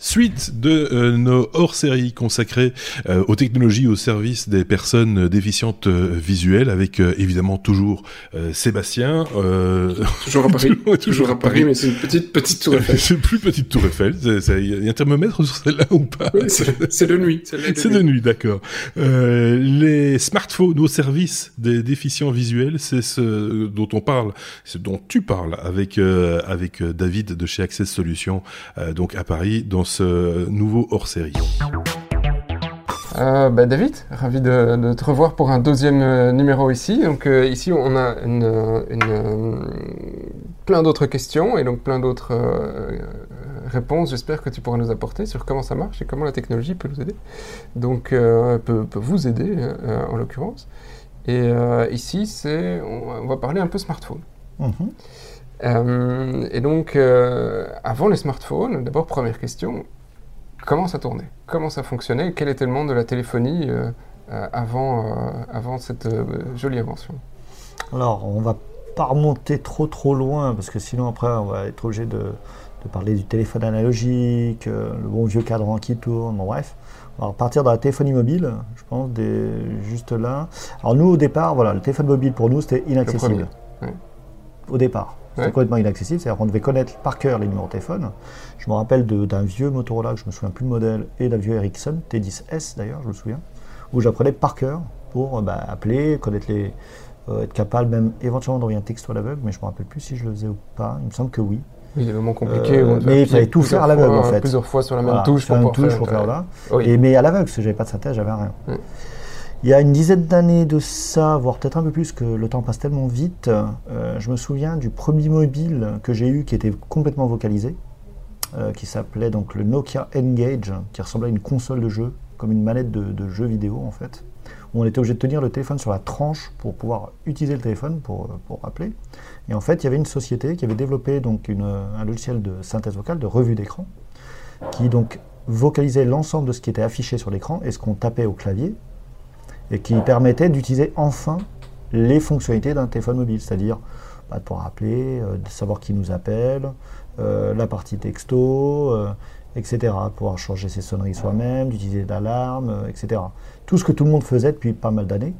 Suite de euh, nos hors-séries consacrées euh, aux technologies au service des personnes déficientes euh, visuelles, avec évidemment toujours Sébastien. toujours à Paris. toujours, à Paris, mais c'est une petite petite tour Eiffel. c'est plus petite tour Eiffel. Il y a un thermomètre sur celle-là ou pas C'est de nuit. C'est de nuit, d'accord. les smartphones au service des déficients visuels, c'est ce dont on parle, ce dont tu parles avec avec David de chez Access Solutions, donc à Paris, dans ce nouveau hors-série. Euh, bah, David, ravi de, te revoir pour un deuxième euh, numéro ici. Donc euh, ici on a plein d'autres questions et donc plein d'autres réponses. J'espère que tu pourras nous apporter sur comment ça marche et comment la technologie peut nous aider. Donc peut, vous aider en l'occurrence. Et ici c'est on, va parler un peu smartphone. Mhm. Euh, et donc, euh, avant les smartphones, d'abord, première question, comment ça tournait? Comment ça fonctionnait? Quel était le monde de la téléphonie euh, avant, avant cette jolie invention? Alors, on va pas remonter trop trop loin, parce que sinon après, on va être obligé de, de parler du téléphone analogique, le bon vieux cadran qui tourne, bon, bref. On va repartir dans la téléphonie mobile, je pense, des, juste là. Alors nous, au départ, voilà, le téléphone mobile pour nous, c'était inaccessible. Au départ. C'était complètement inaccessible. C'est-à-dire qu'on devait connaître par cœur les numéros de téléphone. Je me rappelle d'un vieux Motorola, que je me souviens plus le modèle, et d'un vieux Ericsson, T10S d'ailleurs, je me souviens, où j'apprenais par cœur pour bah, appeler, connaître les. Euh, être capable même éventuellement d'envoyer un texto à l'aveugle, mais je ne me rappelle plus si je le faisais ou pas. Il me semble que oui. Oui, c'est vraiment compliqué. Euh, mais il fallait tout faire à l'aveugle en fait. Plusieurs fois sur la même touche. Sur pour, touche pour faire là. Et, mais à l'aveugle, parce que j'avais pas de synthèse, j'avais rien. Il y a une dizaine d'années de ça, voire peut-être un peu plus, que le temps passe tellement vite, euh, je me souviens du premier mobile que j'ai eu qui était complètement vocalisé, euh, qui s'appelait donc le Nokia Engage, qui ressemblait à une console de jeu, comme une manette de, jeu vidéo en fait, où on était obligé de tenir le téléphone sur la tranche pour pouvoir utiliser le téléphone pour, pour appeler. Et en fait, il y avait une société qui avait développé donc un logiciel de synthèse vocale, de revue d'écran, qui donc vocalisait l'ensemble de ce qui était affiché sur l'écran et ce qu'on tapait au clavier et qui permettait d'utiliser enfin les fonctionnalités d'un téléphone mobile, c'est-à-dire bah, de pouvoir appeler, euh, de savoir qui nous appelle, euh, la partie texto, euh, etc. Pouvoir changer ses sonneries soi-même, d'utiliser l'alarme, etc. Tout ce que tout le monde faisait depuis pas mal d'années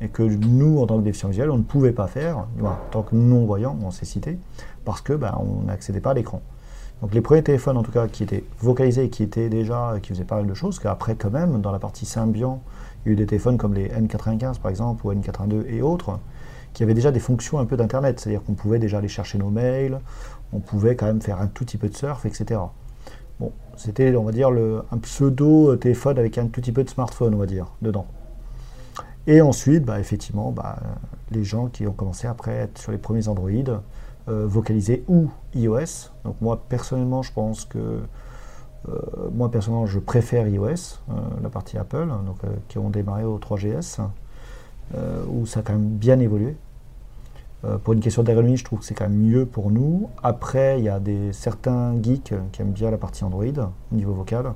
et que nous, en tant que déficients visuels, on ne pouvait pas faire, en tant que non-voyants, on s'est cité, parce que bah, on n'accédait pas à l'écran. Donc les premiers téléphones, en tout cas, qui étaient vocalisés qui étaient déjà, qui faisaient pas mal de choses, qu'après quand même, dans la partie Symbian, il y a eu des téléphones comme les N95 par exemple, ou N82 et autres, qui avaient déjà des fonctions un peu d'Internet. C'est-à-dire qu'on pouvait déjà aller chercher nos mails, on pouvait quand même faire un tout petit peu de surf, etc. Bon, c'était, on va dire, le, un pseudo téléphone avec un tout petit peu de smartphone, on va dire, dedans. Et ensuite, bah, effectivement, bah, les gens qui ont commencé après à être sur les premiers Android, euh, vocalisés ou iOS. Donc moi, personnellement, je pense que euh, moi personnellement, je préfère iOS, euh, la partie Apple, hein, donc, qui ont démarré au 3GS, où ça a quand même bien évolué. pour une question d'ergonomie, je trouve que c'est quand même mieux pour nous. Après, il y a des, certains geeks qui aiment bien la partie Android au niveau vocal,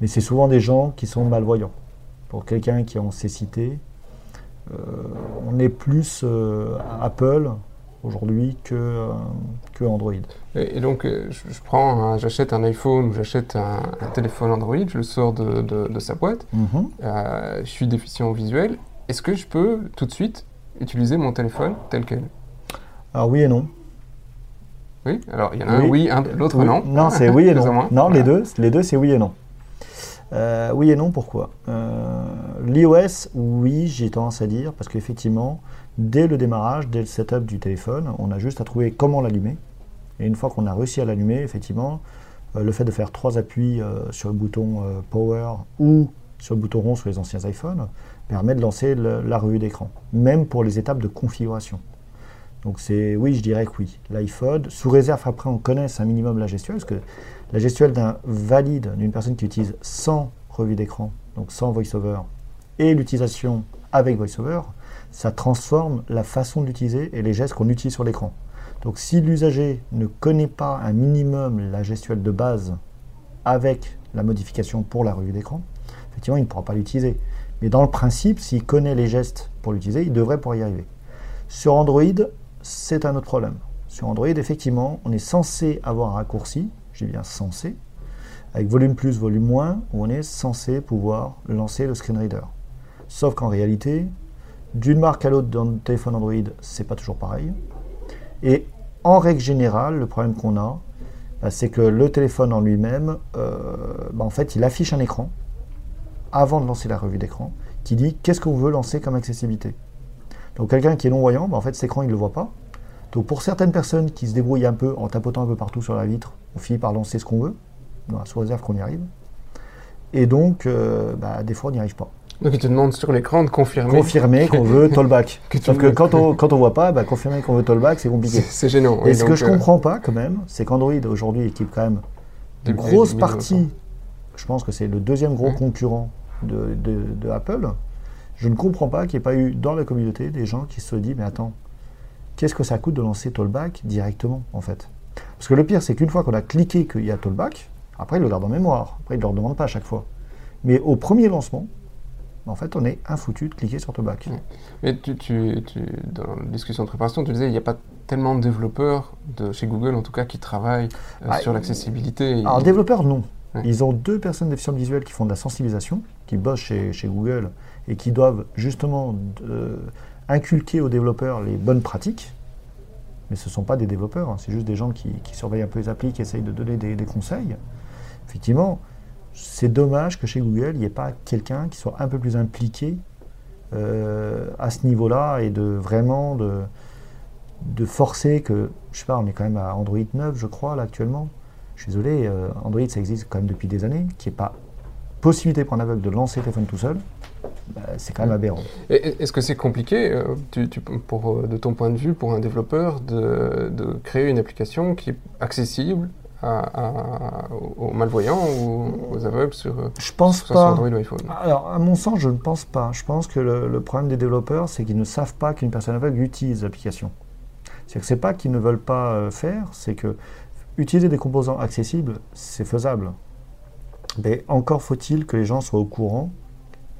mais c'est souvent des gens qui sont malvoyants. Pour quelqu'un qui est en cécité, on est plus Apple aujourd'hui que, euh, que Android. Et, donc, euh, je, prends, j'achète un iPhone ou j'achète un, téléphone Android, je le sors de, de, sa boîte, mhm. euh, je suis déficient visuel. Est-ce que je peux tout de suite utiliser mon téléphone tel quel? Alors oui et non. Oui, alors il y en a un oui, l'autre non. Non, c'est oui et non. Non, les deux, les deux c'est oui et non. oui et non, pourquoi? L'iOS, oui, j'ai tendance à dire, parce qu'effectivement, dès le démarrage, dès le setup du téléphone, on a juste à trouver comment l'allumer. Et une fois qu'on a réussi à l'allumer, effectivement, euh, le fait de faire trois appuis euh, sur le bouton euh, Power ou sur le bouton rond sur les anciens iPhones permet de lancer la revue d'écran, même pour les étapes de configuration. Donc c'est oui, je dirais que oui. L'iPhone, sous réserve après on connaisse un minimum la gestuelle, parce que la gestuelle d'un valide, d'une personne qui utilise sans revue d'écran, donc sans VoiceOver, et l'utilisation avec VoiceOver, ça transforme la façon d'utiliser et les gestes qu'on utilise sur l'écran. Donc si l'usager ne connaît pas un minimum la gestuelle de base avec la modification pour la revue d'écran, effectivement, il ne pourra pas l'utiliser. Mais dans le principe, s'il connaît les gestes pour l'utiliser, il devrait pouvoir y arriver. Sur Android, c'est un autre problème. Sur Android, effectivement, on est censé avoir un raccourci, dis bien censé, avec volume plus, volume moins, où on est censé pouvoir lancer le screen reader. Sauf qu'en réalité, d'une marque à l'autre dans le téléphone Android, c'est pas toujours pareil. Et en règle générale, le problème qu'on a, bah, c'est que le téléphone en lui-même, euh, bah, en fait, il affiche un écran avant de lancer la revue d'écran qui dit qu'est-ce qu'on veut lancer comme accessibilité? Donc quelqu'un qui est non-voyant, bah, en fait, cet écran, il ne le voit pas. Donc pour certaines personnes qui se débrouillent un peu en tapotant un peu partout sur la vitre, on finit par lancer ce qu'on veut, sous réserve qu'on y arrive. Et donc, euh, des fois, on n'y arrive pas. Donc il te demande sur l'écran de confirmer. Confirmer qu'on veut tollback. Sauf que quand on quand on voit pas, bah, confirmer qu'on veut tollback, c'est compliqué. C'est gênant. Et ce que je ne euh, comprends pas quand même, c'est qu'Android aujourd'hui équipe quand même une grosse partie. Je pense que c'est le deuxième gros concurrent de, de, Apple. Je ne comprends pas qu'il n'y ait pas eu dans la communauté des gens qui se disent mais attends, qu'est-ce que ça coûte de lancer tollback directement en fait? Parce que le pire c'est qu'une fois qu'on a cliqué qu'il y a tollback, après il le garde en mémoire. Après il ne le redemande pas à chaque fois. Mais au premier lancement, en fait, on est infoutu de cliquer sur Tobac. Mais tu, tu, dans la discussion de préparation, tu disais il n'y a pas tellement de développeurs, de, chez Google en tout cas, qui travaillent euh, ah, sur l'accessibilité. Alors, développeurs, non. Ils ont deux personnes déficientes visuelles qui font de la sensibilisation, qui bossent chez, chez Google et qui doivent justement euh, inculquer aux développeurs les bonnes pratiques. Mais ce ne sont pas des développeurs, hein. c'est juste des gens qui, surveillent un peu les applis, qui essayent de donner des, des conseils. Effectivement, c'est dommage que chez Google, il n'y ait pas quelqu'un qui soit un peu plus impliqué euh, à ce niveau-là et de vraiment de, forcer que, je sais pas, on est quand même à Android 9, je crois, là actuellement. Je suis désolé, euh, Android, ça existe quand même depuis des années, n'y ait pas possibilité pour un aveugle de lancer le téléphone tout seul. Bah, c'est quand même aberrant. Est-ce que c'est compliqué, euh, de ton point de vue, pour un développeur de créer une application qui est accessible aux malvoyants ou aux aveugles sur, je pense pas. Android ou iPhone Alors, à mon sens, je ne pense pas. Je pense que le, problème des développeurs, c'est qu'ils ne savent pas qu'une personne aveugle utilise l'application. C'est que c'est pas qu'ils ne veulent pas euh, faire, c'est que utiliser des composants accessibles, c'est faisable. Mais encore faut-il que les gens soient au courant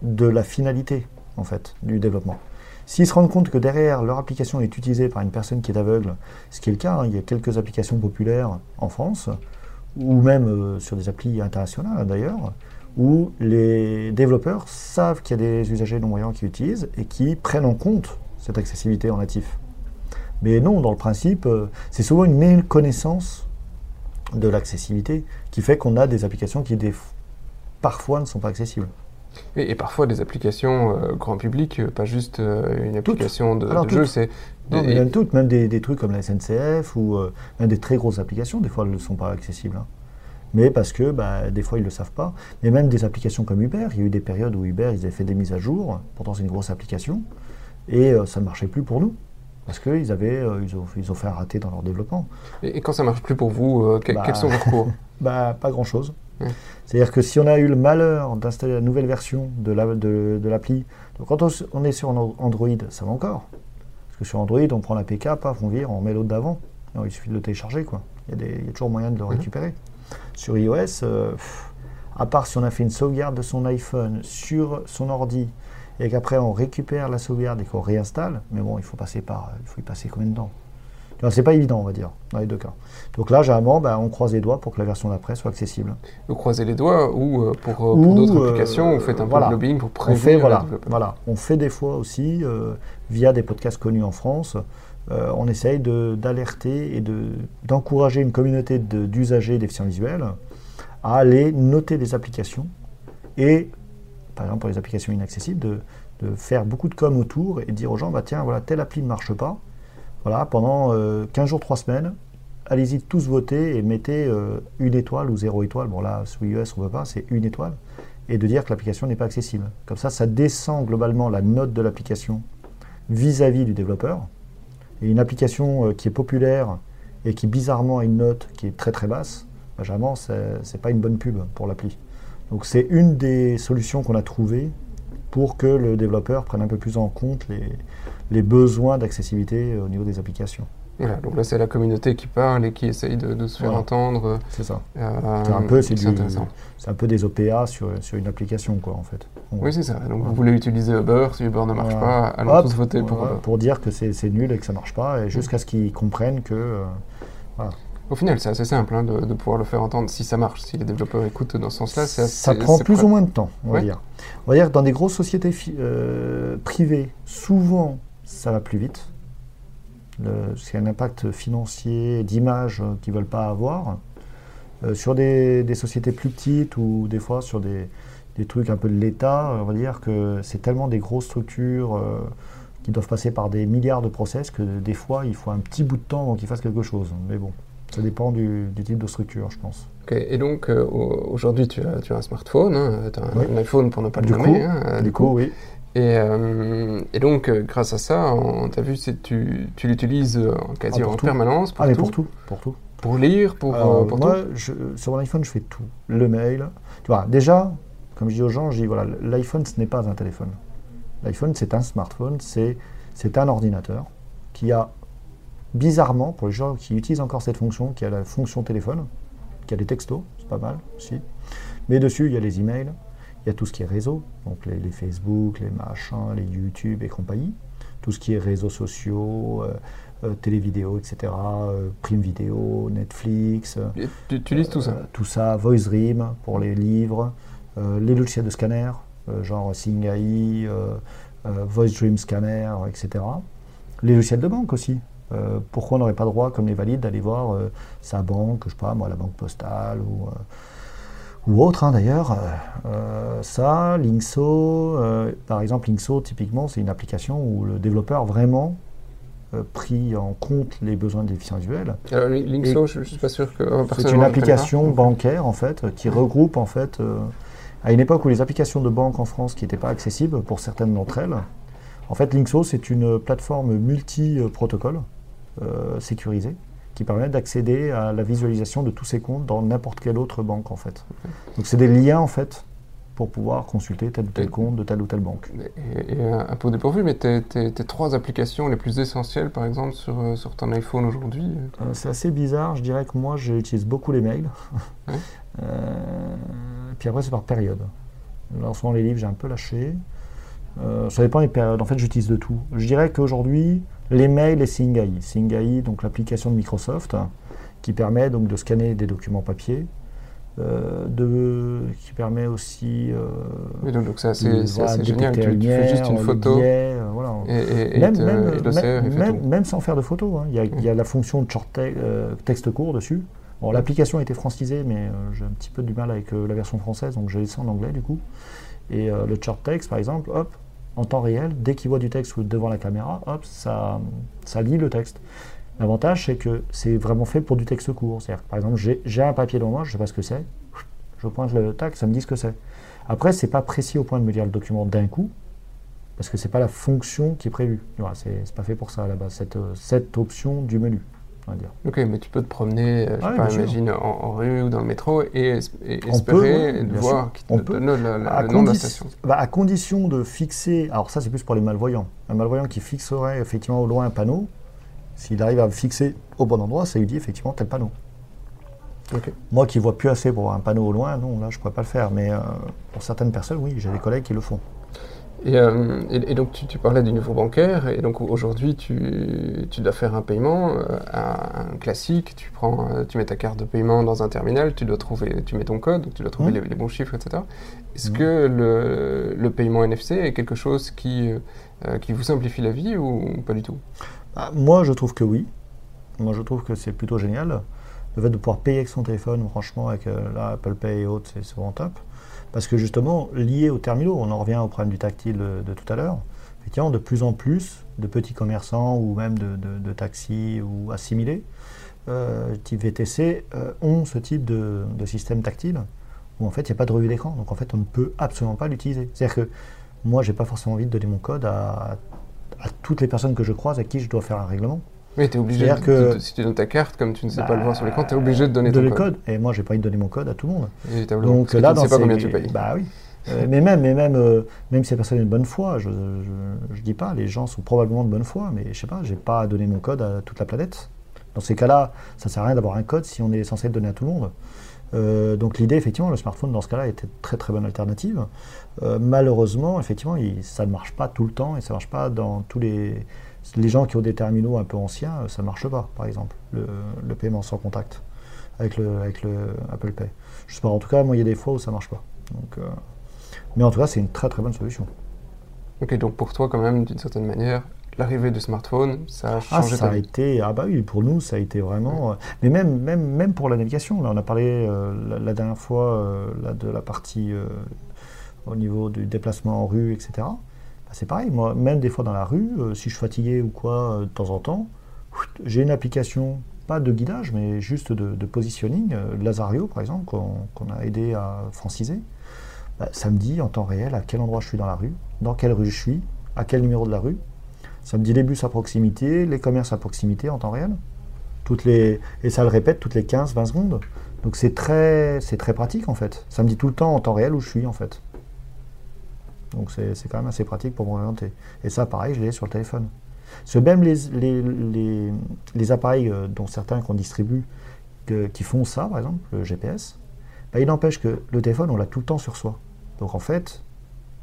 de la finalité, en fait, du développement. S'ils se rendent compte que derrière leur application est utilisée par une personne qui est aveugle, ce qui est le cas, hein, il y a quelques applications populaires en France, ou même euh, sur des applis internationales d'ailleurs, où les développeurs savent qu'il y a des usagers non-voyants qui utilisent et qui prennent en compte cette accessibilité en natif. Mais non, dans le principe, euh, c'est souvent une méconnaissance de l'accessibilité qui fait qu'on a des applications qui parfois ne sont pas accessibles. Et, parfois des applications euh, grand public, euh, pas juste euh, une application de, jeu, c'est... même toutes, même des, trucs comme la SNCF ou même des très grosses applications, des fois elles ne sont pas accessibles. Hein. Mais parce que bah, des fois ils ne le savent pas. Mais même des applications comme Uber, il y a eu des périodes où Uber ils avaient fait des mises à jour, pourtant c'est une grosse application, et ça ne marchait plus pour nous. Parce qu'ils avaient, ils ont, ils, ont, fait un raté dans leur développement. Et, quand ça ne marche plus pour vous, quels bah, sont vos recours bah, Pas grand-chose. C'est-à-dire que si on a eu le malheur d'installer la nouvelle version de l'appli, donc quand on, est sur Android, ça va encore. Parce que sur Android, on prend l'APK, paf, on vire, on met l'autre d'avant. Il suffit de le télécharger, quoi. Il y, a toujours moyen de le mhm. récupérer. Sur iOS, euh, à part si on a fait une sauvegarde de son iPhone sur son ordi, et qu'après on récupère la sauvegarde et qu'on réinstalle, mais bon, il faut passer par, il faut y passer combien de temps? C'est pas évident, on va dire, dans les deux cas. Donc là, généralement, ben, on croise les doigts pour que la version d'après soit accessible. Vous croisez les doigts ou euh, pour, euh, pour d'autres euh, applications, vous faites un peu de lobbying pour prévenir on fait, voilà, voilà, on fait des fois aussi, via des podcasts connus en France, on essaye d'alerter et d'encourager une communauté d'usagers déficients visuels à aller noter des applications et, par exemple pour les applications inaccessibles, de, de faire beaucoup de com autour et dire aux gens, bah, tiens, voilà, telle appli ne marche pas, voilà, pendant 15 euh, jours, 3 semaines, allez-y tous voter et mettez euh, une étoile ou zéro étoile. Bon là, sous iOS, on ne veut pas, c'est une étoile. Et de dire que l'application n'est pas accessible. Comme ça, ça descend globalement la note de l'application vis-à-vis du développeur. Et une application euh, qui est populaire et qui bizarrement a une note qui est très très basse, bah, généralement, ce n'est pas une bonne pub pour l'appli. Donc c'est une des solutions qu'on a trouvées pour que le développeur prenne un peu plus en compte les, les besoins d'accessibilité au niveau des applications. Voilà, donc là c'est la communauté qui parle et qui essaye de, se faire entendre. C'est ça. Euh, c'est un peu, c'est, un peu des OPA sur, sur, une application quoi en fait. oui c'est ça. Donc vous voulez utiliser Uber, si Uber ne marche pas, allons tous voter pour Pour dire que c'est, nul et que ça marche pas, et jusqu'à ce qu'ils comprennent que. Euh, Au final, c'est assez simple hein, de, pouvoir le faire entendre si ça marche, si les développeurs écoutent dans ce sens-là. Ça prend plus ou moins de temps, on va dire. On va dire que dans des grosses sociétés euh, privées, souvent, ça va plus vite. C'est un impact financier, d'image qu'ils ne veulent pas avoir. Euh, sur des, sociétés plus petites ou des fois sur des, trucs un peu de l'État, on va dire que c'est tellement des grosses structures euh, qui doivent passer par des milliards de process que des fois il faut un petit bout de temps avant qu'ils fassent quelque chose. Mais bon, ça dépend du, type de structure, je pense. Et donc euh, aujourd'hui tu as, tu as, un smartphone, hein, tu as un, iPhone pour ne pas le nommer. Hein, du, coup, oui. Et, et, donc, grâce à ça, t'a vu, tu, tu l'utilises en quasi ah, en permanence pour, ah, pour tout. Pour tout. Pour lire, pour, euh, pour moi, Je, sur mon iPhone, je fais tout. Le mail. Tu vois, déjà, comme je dis aux gens, je dis voilà, l'iPhone, ce n'est pas un téléphone. L'iPhone, c'est un smartphone, c'est un ordinateur qui a, bizarrement, pour les gens qui utilisent encore cette fonction, qui a la fonction téléphone, qui a des textos, c'est pas mal aussi. Mais dessus, il y a les emails, il y a tout ce qui est réseau, donc les, les Facebook, les machins, les YouTube et compagnie, tout ce qui est réseaux sociaux. Euh, euh, télé vidéo, etc., euh, Prime Vidéo, Netflix. tu utilises tout ça Tout ça, VoiceDream pour les livres, les logiciels de scanner, genre SingAI, VoiceDream Scanner, etc. Les logiciels de banque aussi. Pourquoi on n'aurait pas le droit, comme les valides, d'aller voir sa banque, je sais pas moi, la banque postale ou ou autre hein, d'ailleurs. ça, Linkso, par exemple, Linkso, typiquement, c'est une application où le développeur vraiment euh, pris en compte les besoins des déficients visuels. Alors, Linkso, je ne suis pas sûr que. C'est une application bancaire en fait qui regroupe en fait. Euh, à une époque où les applications de banque en France qui n'étaient pas accessibles pour certaines d'entre elles, en fait Linkso c'est une plateforme multi-protocole euh, sécurisée qui permet d'accéder à la visualisation de tous ces comptes dans n'importe quelle autre banque en fait. Donc c'est des liens en fait pour pouvoir consulter tel ou tel compte de telle ou telle banque. Et, un peu dépourvu, mais tes, trois applications les plus essentielles, par exemple, sur, euh, sur ton iPhone aujourd'hui euh C'est assez bizarre. Je dirais que moi, j'utilise beaucoup les mails. Euh, puis après, c'est par période. Lorsqu'on les livres, j'ai un peu lâché. ça dépend des périodes. En fait, j'utilise de tout. Je dirais qu'aujourd'hui, les mails et Singai. Singai, donc l'application de Microsoft, qui permet donc de scanner des documents papier euh, de, qui permet aussi. Euh, donc, c'est assez, génial. Tu, tu, fais juste une photo. Euh, voilà. Et, même, même, même, sans faire de photo. Hein. Il, y a, il, y a, la fonction de short texte court dessus. Bon, l'application a été francisée, mais j'ai un petit peu du mal avec la version française, donc j'ai laissé en anglais du coup. Et le short text, par exemple, hop, en temps réel, dès qu'il voit du texte devant la caméra, hop, ça, ça lit le texte. L'avantage, c'est que c'est vraiment fait pour du texte court. C'est-à-dire par exemple, j'ai un papier devant moi, je ne sais pas ce que c'est, je pointe le tac, ça me dit ce que c'est. Après, ce n'est pas précis au point de me dire le document d'un coup, parce que ce n'est pas la fonction qui est prévue. Voilà, ce n'est pas fait pour ça base, cette, cette option du menu. On va dire. Ok, mais tu peux te promener, euh, je sais pas, imagine, en, rue ou dans le métro et, espérer voir qui te donne le, nom de la station. Bah, à condition de fixer, alors ça c'est plus pour les malvoyants, un malvoyant qui fixerait effectivement au loin un panneau, s'il arrive à me fixer au bon endroit, ça lui dit effectivement tel panneau. Moi qui vois plus assez pour voir un panneau au loin, non, là je ne pourrais pas le faire. Mais euh, pour certaines personnes, oui, j'ai des collègues qui le font. Et, euh, donc tu, parlais du niveau bancaire, et donc aujourd'hui tu, dois faire un paiement, euh, un classique, tu, prends, tu mets ta carte de paiement dans un terminal, tu dois trouver, tu mets ton code, tu dois trouver mmh. les, bons chiffres, etc. Est-ce mmh. que le, le, paiement NFC est quelque chose qui, qui vous simplifie la vie ou pas du tout? Ah, moi, je trouve que oui. Moi, je trouve que c'est plutôt génial. Le fait de pouvoir payer avec son téléphone, franchement, avec euh, Apple Pay et autres, c'est vraiment top. Parce que justement, lié aux terminaux, on en revient au problème du tactile de, tout à l'heure. Effectivement, de plus en plus de petits commerçants ou même de, taxis ou assimilés, euh, type VTC, euh, ont ce type de, système tactile où en fait il n'y a pas de revue d'écran. Donc en fait, on ne peut absolument pas l'utiliser. C'est-à-dire que moi, j'ai pas forcément envie de donner mon code à à toutes les personnes que je croise à qui je dois faire un règlement. Oui, tu es obligé, de, que, si tu donnes ta carte, comme tu ne sais pas le voir sur l'écran, tu es obligé de donner ton code. code. Et moi, j'ai pas envie de donner mon code à tout le monde. Donc là, tu ne sais pas combien tu payes. Bah oui. Euh, mais même, mais même, euh, même si la personne est de bonne foi, je ne dis pas, les gens sont probablement de bonne foi, mais je sais pas, j'ai pas à donner mon code à toute la planète. Dans ces cas-là, ça ne sert à rien d'avoir un code si on est censé le donner à tout le monde. Euh, donc l'idée, effectivement, le smartphone dans ce cas-là était très très bonne alternative. Malheureusement, effectivement, ça ne marche pas tout le temps et ça ne marche pas dans tous les, Les gens qui ont des terminaux un peu anciens, ça ne marche pas, par exemple, le, paiement sans contact avec le, avec le Apple Pay. Je sais pas, en tout cas, moi, il y a des fois où ça ne marche pas. Donc, mais en tout cas, c'est une très très bonne solution. Ok, donc pour toi, quand même, d'une certaine manière, l'arrivée du smartphone, ça a ah, changé ah, ça a été, ah bah oui, pour nous, ça a été vraiment. Euh, mais même, même, même pour la navigation, là, on a parlé euh, la, dernière fois euh, là, de la partie au niveau du déplacement en rue, etc. Bah, c'est pareil, moi, même des fois dans la rue, si je suis fatigué ou quoi, de temps en temps, j'ai une application, pas de guidage, mais juste de, positioning, Lazario par exemple, qu'on a aidé à franciser. Bah, ça me dit en temps réel à quel endroit je suis dans la rue, dans quelle rue je suis, à quel numéro de la rue. Ça me dit les bus à proximité, les commerces à proximité en temps réel. Toutes les, et ça le répète toutes les 15-20 secondes. Donc c'est très, c'est très pratique en fait. Ça me dit tout le temps en temps réel où je suis en fait. Donc c'est, quand même assez pratique pour m'orienter. Et ça, pareil, je l'ai sur le téléphone. Ce même les, les, les, appareils euh, dont certains qu'on distribue, qui font ça, par exemple, le GPS, bah, il n'empêche que le téléphone, on l'a tout le temps sur soi. Donc en fait,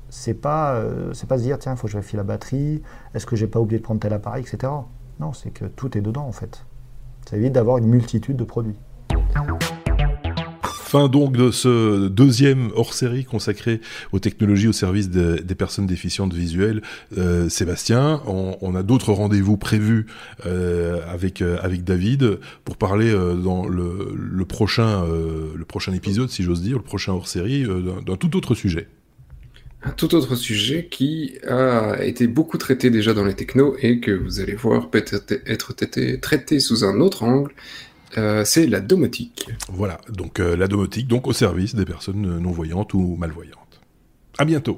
c'est pas, euh, pas se dire tiens, il faut que je vérifie la batterie, est-ce que j'ai pas oublié de prendre tel appareil, etc. Non, c'est que tout est dedans en fait. Ça évite d'avoir une multitude de produits. Fin donc de ce deuxième hors-série consacré aux technologies au service des personnes déficientes visuelles. Euh, Sébastien, on, a d'autres rendez-vous prévus euh, avec avec David pour parler dans le, prochain le prochain épisode, si j'ose dire, le prochain hors-série d'un tout autre sujet. Un tout autre sujet qui a été beaucoup traité déjà dans les technos et que vous allez voir peut être, être traité sous un autre angle, euh, c'est la domotique. Voilà, donc euh, la domotique, donc au service des personnes non-voyantes ou malvoyantes. À bientôt.